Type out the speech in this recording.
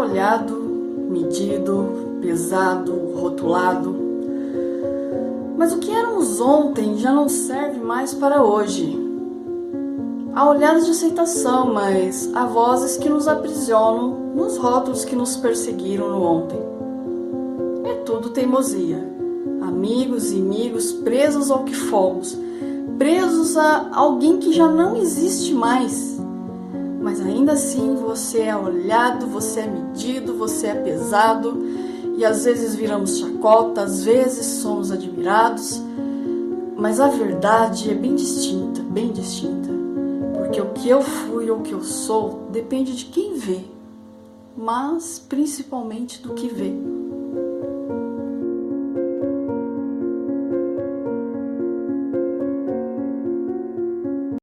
olhado, medido, pesado, rotulado. Mas o que éramos ontem já não serve mais para hoje. Há olhares de aceitação, mas há vozes que nos aprisionam nos rótulos que nos perseguiram no ontem. É tudo teimosia. Amigos e inimigos presos ao que fomos, presos a alguém que já não existe mais. Mas ainda assim você é olhado, você é medido, você é pesado e às vezes viramos chacota, às vezes somos admirados. Mas a verdade é bem distinta, bem distinta. Porque o que eu fui ou o que eu sou depende de quem vê, mas principalmente do que vê.